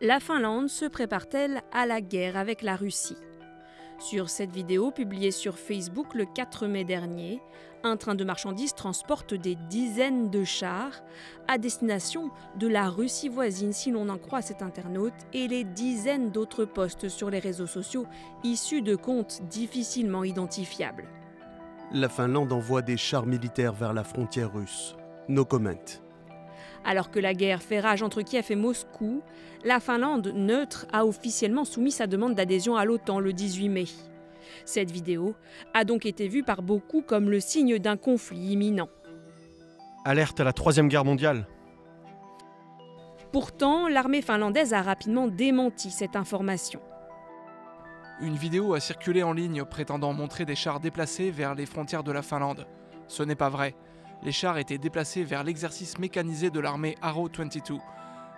La Finlande se prépare-t-elle à la guerre avec la Russie? Sur cette vidéo publiée sur Facebook le 4 mai dernier, un train de marchandises transporte des dizaines de chars à destination de la Russie voisine si l'on en croit cet internaute et les dizaines d'autres posts sur les réseaux sociaux issus de comptes difficilement identifiables. La Finlande envoie des chars militaires vers la frontière russe. No comment. Alors que la guerre fait rage entre Kiev et Moscou, la Finlande, neutre, a officiellement soumis sa demande d'adhésion à l'OTAN le 18 mai. Cette vidéo a donc été vue par beaucoup comme le signe d'un conflit imminent. Alerte à la Troisième Guerre mondiale. Pourtant, l'armée finlandaise a rapidement démenti cette information. Une vidéo a circulé en ligne prétendant montrer des chars déplacés vers les frontières de la Finlande. Ce n'est pas vrai les chars étaient déplacés vers l'exercice mécanisé de l'armée Arrow 22.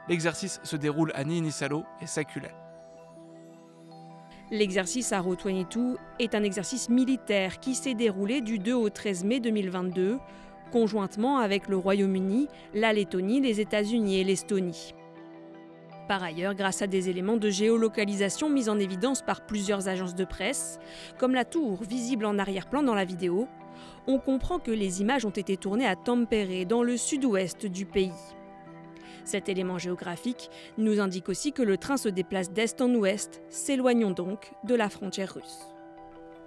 L'exercice se déroule à Niinisalo et Sakulet. L'exercice Arrow 22 est un exercice militaire qui s'est déroulé du 2 au 13 mai 2022, conjointement avec le Royaume-Uni, la Lettonie, les États-Unis et l'Estonie. Par ailleurs, grâce à des éléments de géolocalisation mis en évidence par plusieurs agences de presse, comme la tour visible en arrière-plan dans la vidéo, on comprend que les images ont été tournées à Tampere, dans le sud-ouest du pays. Cet élément géographique nous indique aussi que le train se déplace d'est en ouest, s'éloignons donc de la frontière russe.